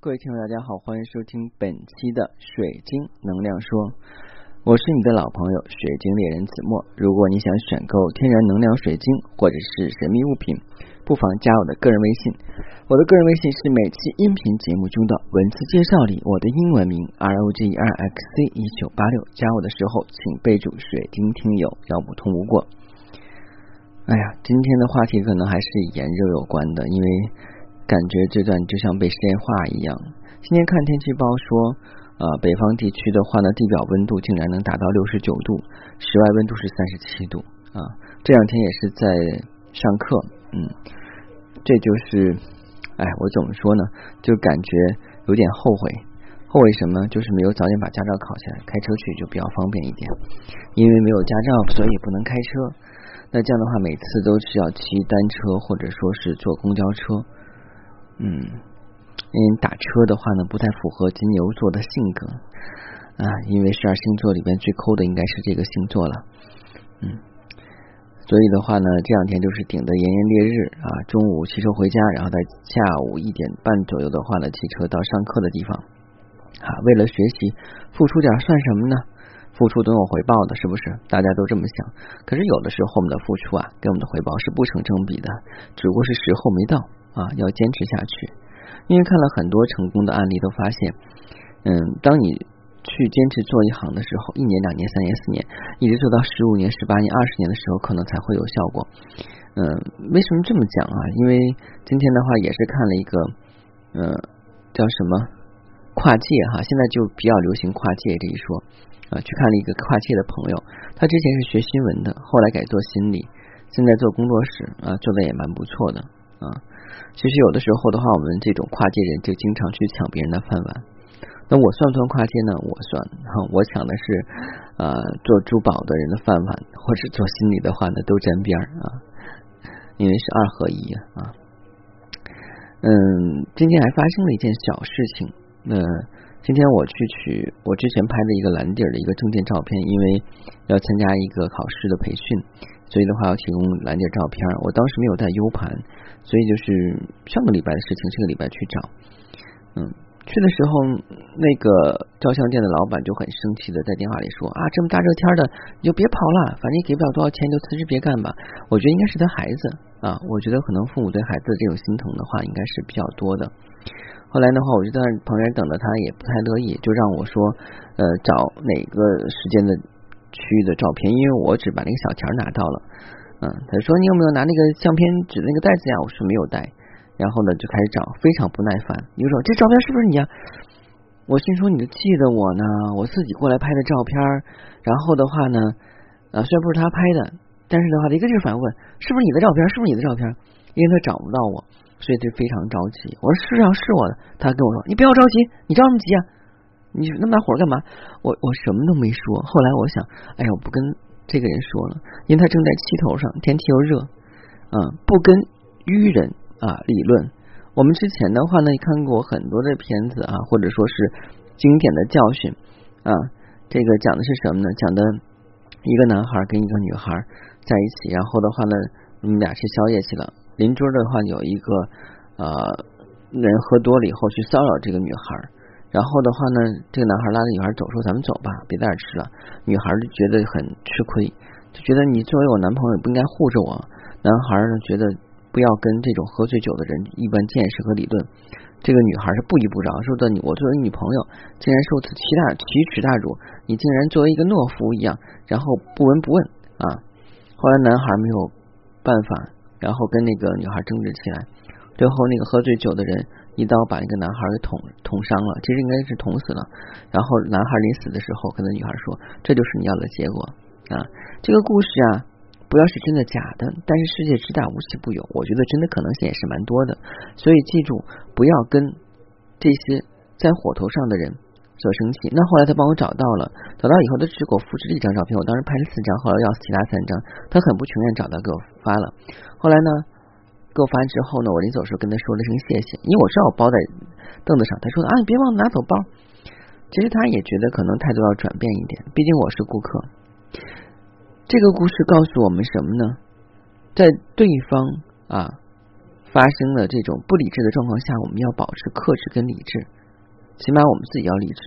各位听众，大家好，欢迎收听本期的水晶能量说，我是你的老朋友水晶猎人子墨。如果你想选购天然能量水晶或者是神秘物品，不妨加我的个人微信。我的个人微信是每期音频节目中的文字介绍里我的英文名 R O G E R X C 一九八六。加我的时候请备注水晶听友，要不通无过。哎呀，今天的话题可能还是以炎热有关的，因为。感觉这段就像被实验化一样。今天看天气预报说，呃，北方地区的话呢，地表温度竟然能达到六十九度，室外温度是三十七度啊。这两天也是在上课，嗯，这就是，哎，我怎么说呢？就感觉有点后悔，后悔什么？就是没有早点把驾照考下来，开车去就比较方便一点。因为没有驾照，所以不能开车。那这样的话，每次都是要骑单车或者说是坐公交车。嗯，因为打车的话呢，不太符合金牛座的性格啊。因为十二星座里边最抠的应该是这个星座了，嗯，所以的话呢，这两天就是顶的炎炎烈日啊。中午骑车回家，然后在下午一点半左右的话呢，骑车到上课的地方啊。为了学习，付出点算什么呢？付出总有回报的，是不是？大家都这么想。可是有的时候我们的付出啊，跟我们的回报是不成正比的，只不过是时候没到。啊，要坚持下去，因为看了很多成功的案例，都发现，嗯，当你去坚持做一行的时候，一年、两年、三年、四年，一直做到十五年、十八年、二十年的时候，可能才会有效果。嗯，为什么这么讲啊？因为今天的话也是看了一个，嗯，叫什么跨界哈，现在就比较流行跨界这一说啊，去看了一个跨界的朋友，他之前是学新闻的，后来改做心理，现在做工作室啊，做的也蛮不错的啊。其实有的时候的话，我们这种跨界人就经常去抢别人的饭碗。那我算不算跨界呢？我算，我抢的是呃做珠宝的人的饭碗，或者做心理的话呢，都沾边啊，因为是二合一啊。嗯，今天还发生了一件小事情。那今天我去取我之前拍的一个蓝底儿的一个证件照片，因为要参加一个考试的培训，所以的话要提供蓝底照片。我当时没有带 U 盘。所以就是上个礼拜的事情，这个礼拜去找，嗯，去的时候那个照相店的老板就很生气的在电话里说啊，这么大热天的你就别跑了，反正也给不了多少钱，就辞职别干吧。我觉得应该是他孩子啊，我觉得可能父母对孩子的这种心疼的话应该是比较多的。后来的话，我就在旁边等着他，也不太乐意，就让我说呃找哪个时间的区域的照片，因为我只把那个小条拿到了。嗯，他说你有没有拿那个相片纸那个袋子呀？我说没有带，然后呢就开始找，非常不耐烦。你说这照片是不是你呀？我心说你就记得我呢，我自己过来拍的照片。然后的话呢，啊虽然不是他拍的，但是的话一个劲儿反问是不是你的照片？是不是你的照片？因为他找不到我，所以就非常着急。我说是啊，是我的。他跟我说你不要着急，你着什么急啊？你那么大火干嘛？我我什么都没说。后来我想，哎呀，我不跟。这个人说了，因为他正在气头上，天气又热，啊，不跟愚人啊理论。我们之前的话呢，看过很多的片子啊，或者说是经典的教训啊。这个讲的是什么呢？讲的一个男孩跟一个女孩在一起，然后的话呢，我们俩吃宵夜去了。邻桌的话有一个呃人喝多了以后去骚扰这个女孩。然后的话呢，这个男孩拉着女孩走，说：“咱们走吧，别在这吃了。”女孩就觉得很吃亏，就觉得你作为我男朋友不应该护着我。男孩呢觉得不要跟这种喝醉酒的人一般见识和理论。这个女孩是不依不饶，说的：“你我作为女朋友，竟然受此奇大奇耻大辱，你竟然作为一个懦夫一样，然后不闻不问啊！”后来男孩没有办法，然后跟那个女孩争执起来，最后那个喝醉酒的人。一刀把一个男孩给捅捅伤了，其实应该是捅死了。然后男孩临死的时候跟那女孩说：“这就是你要的结果啊！”这个故事啊，不要是真的假的，但是世界之大无奇不有，我觉得真的可能性也是蛮多的。所以记住，不要跟这些在火头上的人所生气。那后来他帮我找到了，找到以后他只给我复制了一张照片，我当时拍了四张，后来要其他三张，他很不情愿找到给我发了。后来呢？给我发完之后呢，我临走时候跟他说了声谢谢，因为我知道我包在凳子上。他说啊，你别忘了拿走包。其实他也觉得可能态度要转变一点，毕竟我是顾客。这个故事告诉我们什么呢？在对方啊发生了这种不理智的状况下，我们要保持克制跟理智，起码我们自己要理智。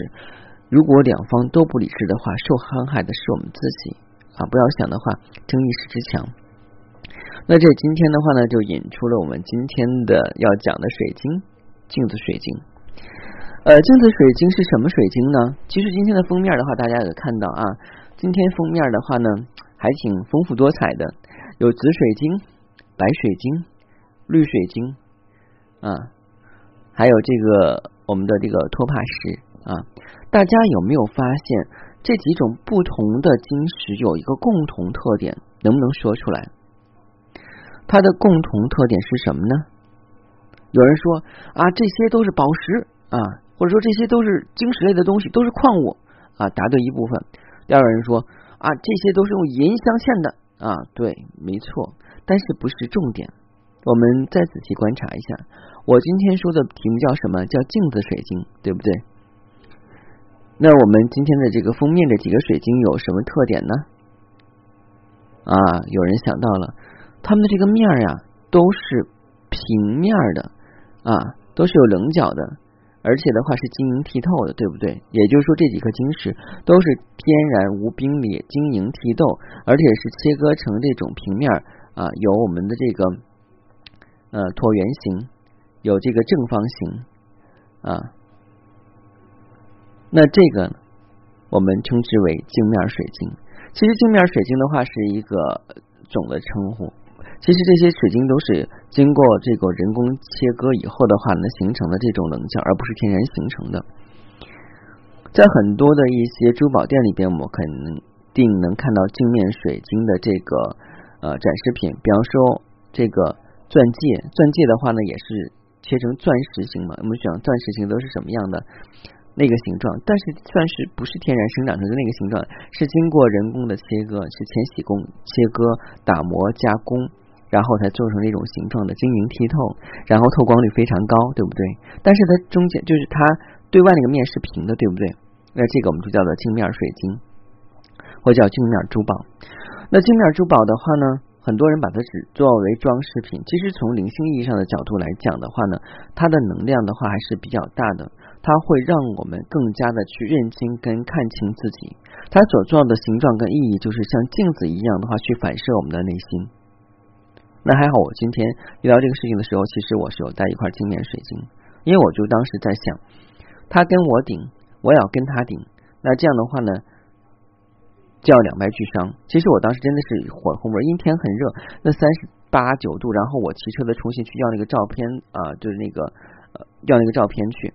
如果两方都不理智的话，受伤害的是我们自己啊！不要想的话，争一时之强。那这今天的话呢，就引出了我们今天的要讲的水晶——镜子水晶。呃，镜子水晶是什么水晶呢？其实今天的封面的话，大家也看到啊，今天封面的话呢，还挺丰富多彩的，有紫水晶、白水晶、绿水晶啊，还有这个我们的这个托帕石啊。大家有没有发现这几种不同的晶石有一个共同特点？能不能说出来？它的共同特点是什么呢？有人说啊，这些都是宝石啊，或者说这些都是晶石类的东西，都是矿物啊，答对一部分。第二个人说啊，这些都是用银镶嵌的啊，对，没错，但是不是重点。我们再仔细观察一下，我今天说的题目叫什么？叫镜子水晶，对不对？那我们今天的这个封面的几个水晶有什么特点呢？啊，有人想到了。它们的这个面呀，都是平面的啊，都是有棱角的，而且的话是晶莹剔透的，对不对？也就是说，这几颗晶石都是天然无冰裂、晶莹剔透，而且是切割成这种平面啊，有我们的这个呃椭圆形，有这个正方形啊。那这个我们称之为镜面水晶。其实镜面水晶的话是一个总的称呼。其实这些水晶都是经过这个人工切割以后的话呢，形成的这种棱角，而不是天然形成的。在很多的一些珠宝店里边，我们肯定能看到镜面水晶的这个呃展示品，比方说这个钻戒，钻戒的话呢也是切成钻石形嘛。我们想钻石形都是什么样的那个形状？但是钻石不是天然生长成的那个形状，是经过人工的切割，是千禧工切割、打磨、加工。然后才做成那种形状的晶莹剔透，然后透光率非常高，对不对？但是它中间就是它对外那个面是平的，对不对？那这个我们就叫做镜面水晶，或叫镜面珠宝。那镜面珠宝的话呢，很多人把它只作为装饰品。其实从灵性意义上的角度来讲的话呢，它的能量的话还是比较大的，它会让我们更加的去认清跟看清自己。它所做的形状跟意义，就是像镜子一样的话，去反射我们的内心。那还好，我今天遇到这个事情的时候，其实我是有带一块镜面水晶，因为我就当时在想，他跟我顶，我也要跟他顶，那这样的话呢，就要两败俱伤。其实我当时真的是火红味，阴天很热，那三十八九度，然后我骑车的出去去要那个照片啊，就是那个呃要那个照片去。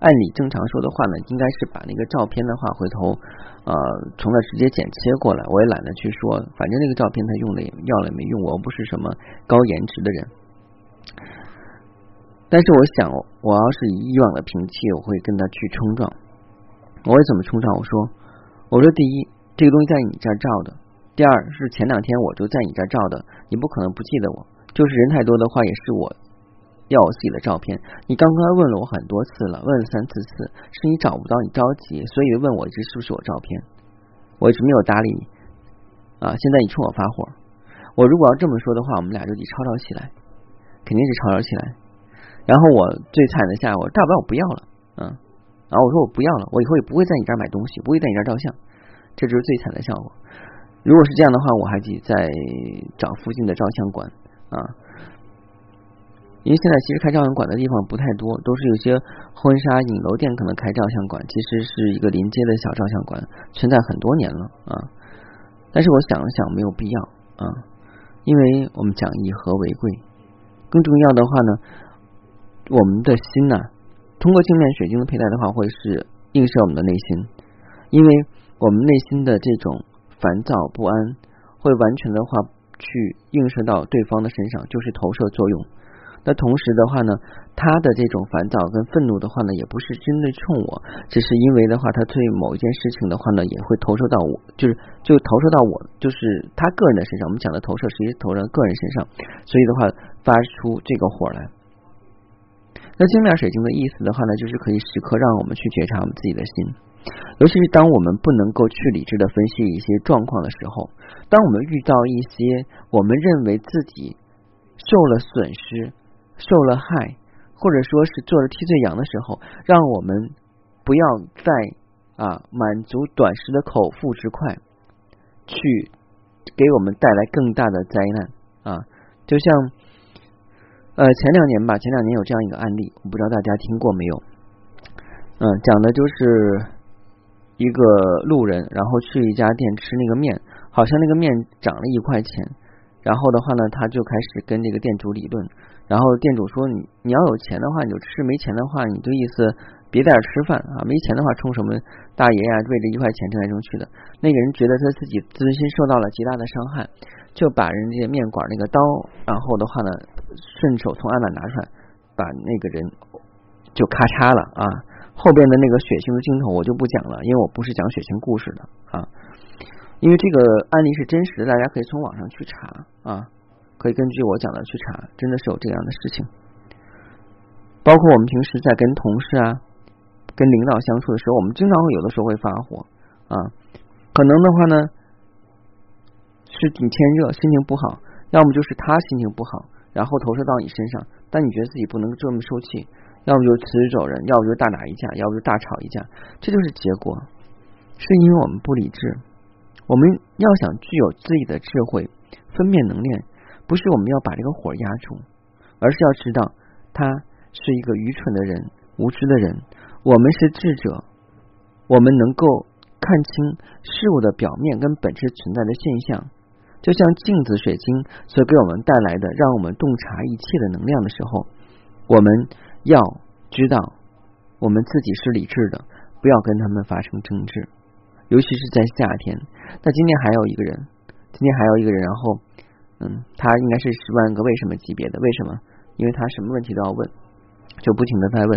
按理正常说的话呢，应该是把那个照片的话，回头呃从那直接剪切过来。我也懒得去说，反正那个照片他用了也要了没用，我不是什么高颜值的人。但是我想，我要是以以往的脾气，我会跟他去冲撞。我会怎么冲撞？我说，我说第一，这个东西在你这儿照的；第二是前两天我就在你这儿照的，你不可能不记得我。就是人太多的话，也是我。要我自己的照片，你刚刚问了我很多次了，问了三四次，是你找不到，你着急，所以问我这是不是我照片，我一直没有搭理你啊！现在你冲我发火，我如果要这么说的话，我们俩就得吵吵起来，肯定是吵吵起来。然后我最惨的下，我大不了我不要了，嗯，然后我说我不要了，我以后也不会在你这儿买东西，不会在你这儿照相，这就是最惨的效果。如果是这样的话，我还得再找附近的照相馆啊。因为现在其实开照相馆的地方不太多，都是有些婚纱影楼店可能开照相馆，其实是一个临街的小照相馆，存在很多年了啊。但是我想了想，没有必要啊，因为我们讲以和为贵。更重要的话呢，我们的心呐，通过镜面水晶的佩戴的话，会是映射我们的内心，因为我们内心的这种烦躁不安，会完全的话去映射到对方的身上，就是投射作用。那同时的话呢，他的这种烦躁跟愤怒的话呢，也不是针对冲我，只是因为的话，他对某一件事情的话呢，也会投射到我，就是就投射到我，就是他个人的身上。我们讲的投射，实际投射个人身上，所以的话发出这个火来。那镜面水晶的意思的话呢，就是可以时刻让我们去觉察我们自己的心，尤其是当我们不能够去理智的分析一些状况的时候，当我们遇到一些我们认为自己。受了损失、受了害，或者说是做了替罪羊的时候，让我们不要再啊满足短时的口腹之快，去给我们带来更大的灾难啊！就像呃前两年吧，前两年有这样一个案例，我不知道大家听过没有？嗯，讲的就是一个路人，然后去一家店吃那个面，好像那个面涨了一块钱。然后的话呢，他就开始跟这个店主理论。然后店主说：“你你要有钱的话你就吃，没钱的话你就意思别在这吃饭啊！没钱的话冲什么大爷呀？为这一块钱争来争去的。”那个人觉得他自己自尊心受到了极大的伤害，就把人家面馆那个刀，然后的话呢，顺手从案板拿出来，把那个人就咔嚓了啊！后边的那个血腥的镜头我就不讲了，因为我不是讲血腥故事的啊。因为这个案例是真实的，大家可以从网上去查啊，可以根据我讲的去查，真的是有这样的事情。包括我们平时在跟同事啊、跟领导相处的时候，我们经常会有的时候会发火啊，可能的话呢是顶天热，心情不好，要么就是他心情不好，然后投射到你身上，但你觉得自己不能这么受气，要么就辞职走人，要不就大打一架，要不就大吵一架，这就是结果，是因为我们不理智。我们要想具有自己的智慧，分辨能量，不是我们要把这个火压住，而是要知道他是一个愚蠢的人、无知的人。我们是智者，我们能够看清事物的表面跟本质存在的现象，就像镜子、水晶所给我们带来的，让我们洞察一切的能量的时候，我们要知道我们自己是理智的，不要跟他们发生争执。尤其是在夏天，那今天还有一个人，今天还有一个人，然后，嗯，他应该是十万个为什么级别的，为什么？因为他什么问题都要问，就不停的在问。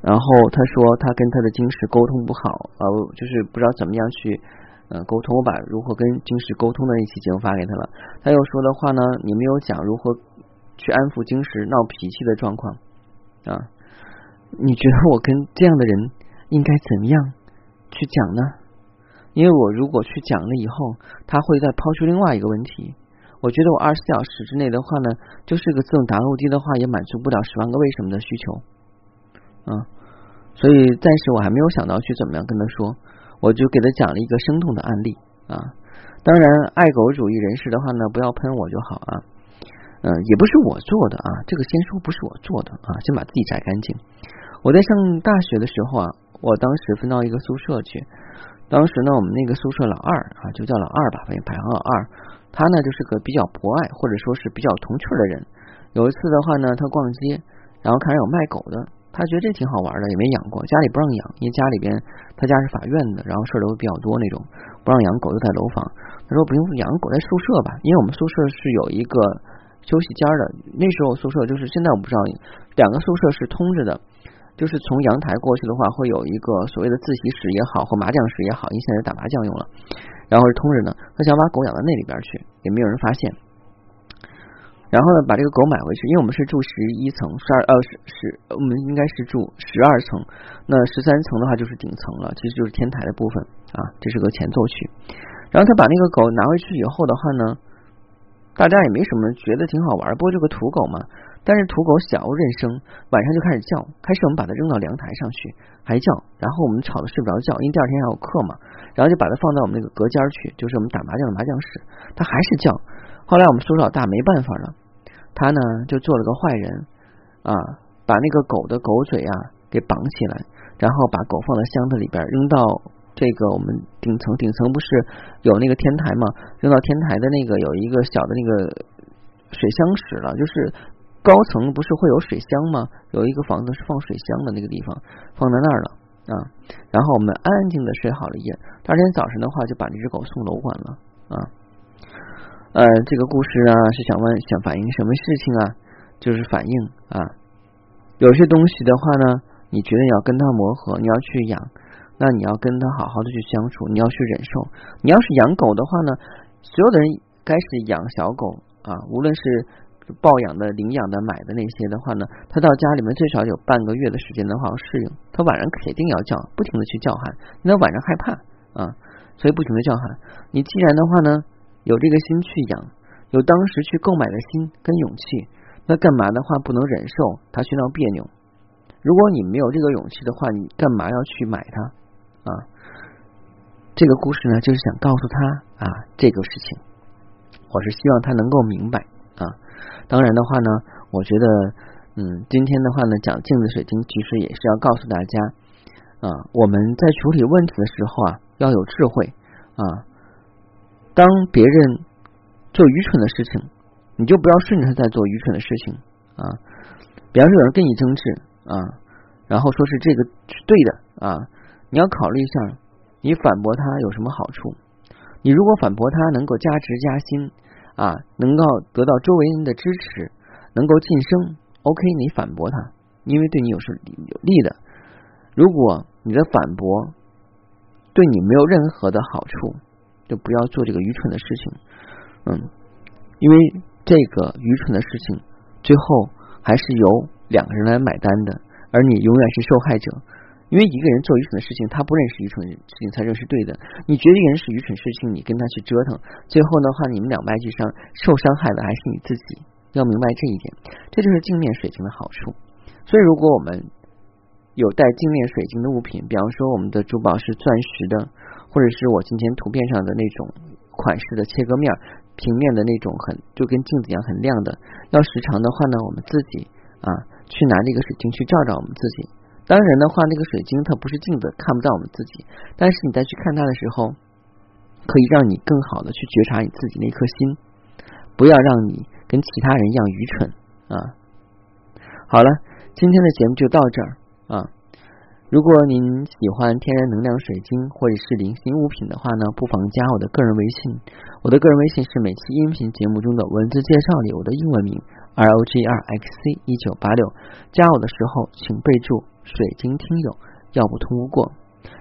然后他说他跟他的晶石沟通不好，呃，就是不知道怎么样去，呃，沟通。我把如何跟晶石沟通的那期节目发给他了。他又说的话呢，你没有讲如何去安抚晶石闹脾气的状况啊？你觉得我跟这样的人应该怎么样去讲呢？因为我如果去讲了以后，他会再抛出另外一个问题。我觉得我二十四小时之内的话呢，就是个自动答录机的话，也满足不了十万个为什么的需求。嗯，所以暂时我还没有想到去怎么样跟他说，我就给他讲了一个生动的案例啊。当然，爱狗主义人士的话呢，不要喷我就好啊。嗯，也不是我做的啊，这个先说不是我做的啊，先把自己摘干净。我在上大学的时候啊，我当时分到一个宿舍去。当时呢，我们那个宿舍老二啊，就叫老二吧，反正排行老二。他呢就是个比较博爱或者说是比较童趣的人。有一次的话呢，他逛街，然后看见有卖狗的，他觉得这挺好玩的，也没养过，家里不让养，因为家里边他家是法院的，然后事儿都比较多那种，不让养狗，就在楼房。他说不用养狗，在宿舍吧，因为我们宿舍是有一个休息间的。那时候宿舍就是现在我不知道，两个宿舍是通着的。就是从阳台过去的话，会有一个所谓的自习室也好，或麻将室也好，因为现在打麻将用了，然后是通着呢。他想把狗养到那里边去，也没有人发现。然后呢，把这个狗买回去，因为我们是住十一层，十二呃十十，我们应该是住十二层。那十三层的话就是顶层了，其实就是天台的部分啊，这是个前奏曲。然后他把那个狗拿回去以后的话呢，大家也没什么觉得挺好玩，不过就个土狗嘛。但是土狗小认生，晚上就开始叫。开始我们把它扔到阳台上去，还叫。然后我们吵得睡不着觉，因为第二天还有课嘛。然后就把它放到我们那个隔间去，就是我们打麻将的麻将室。它还是叫。后来我们宿舍老大没办法了，他呢就做了个坏人啊，把那个狗的狗嘴啊给绑起来，然后把狗放在箱子里边，扔到这个我们顶层。顶层不是有那个天台吗？扔到天台的那个有一个小的那个水箱室了，就是。高层不是会有水箱吗？有一个房子是放水箱的那个地方，放在那儿了啊。然后我们安安静的睡好了一夜，第二天早晨的话就把这只狗送楼管了啊。呃，这个故事啊是想问想反映什么事情啊？就是反映啊，有些东西的话呢，你觉得你要跟它磨合，你要去养，那你要跟它好好的去相处，你要去忍受。你要是养狗的话呢，所有的人开始养小狗啊，无论是。抱养的、领养的、买的那些的话呢，他到家里面最少有半个月的时间的话要适应。他晚上肯定要叫，不停的去叫喊，那晚上害怕啊，所以不停的叫喊。你既然的话呢，有这个心去养，有当时去购买的心跟勇气，那干嘛的话不能忍受他去闹别扭？如果你没有这个勇气的话，你干嘛要去买它啊？这个故事呢，就是想告诉他啊，这个事情，我是希望他能够明白啊。当然的话呢，我觉得，嗯，今天的话呢，讲镜子水晶，其实也是要告诉大家啊，我们在处理问题的时候啊，要有智慧啊。当别人做愚蠢的事情，你就不要顺着他在做愚蠢的事情啊。比方说有人跟你争执啊，然后说是这个是对的啊，你要考虑一下。你反驳他有什么好处？你如果反驳他能够加职加薪啊，能够得到周围人的支持，能够晋升，OK，你反驳他，因为对你有是有利的。如果你的反驳对你没有任何的好处，就不要做这个愚蠢的事情。嗯，因为这个愚蠢的事情最后还是由两个人来买单的，而你永远是受害者。因为一个人做愚蠢的事情，他不认识愚蠢的事情才认识对的。你觉得一个人是愚蠢事情，你跟他去折腾，最后的话，你们两败俱伤，受伤害的还是你自己。要明白这一点，这就是镜面水晶的好处。所以，如果我们有带镜面水晶的物品，比方说我们的珠宝是钻石的，或者是我今天图片上的那种款式的切割面、平面的那种很就跟镜子一样很亮的，要时常的话呢，我们自己啊去拿这个水晶去照照我们自己。当然的话，那个水晶它不是镜子，看不到我们自己。但是你再去看它的时候，可以让你更好的去觉察你自己那颗心，不要让你跟其他人一样愚蠢啊。好了，今天的节目就到这儿啊。如果您喜欢天然能量水晶或者是零星物品的话呢，不妨加我的个人微信。我的个人微信是每期音频节目中的文字介绍里我的英文名 R O G R X C 一九八六。加我的时候请备注。水晶听友，要不通不过。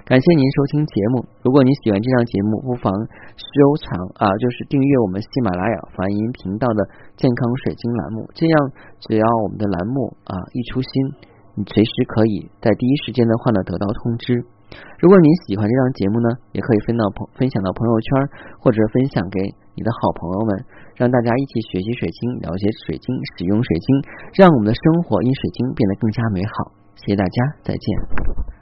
感谢您收听节目。如果您喜欢这档节目，不妨收藏啊，就是订阅我们喜马拉雅梵音频道的健康水晶栏目。这样，只要我们的栏目啊一出新，你随时可以在第一时间的话呢得到通知。如果您喜欢这档节目呢，也可以分到朋分享到朋友圈，或者分享给你的好朋友们，让大家一起学习水晶，了解水晶，使用水晶，让我们的生活因水晶变得更加美好。谢谢大家，再见。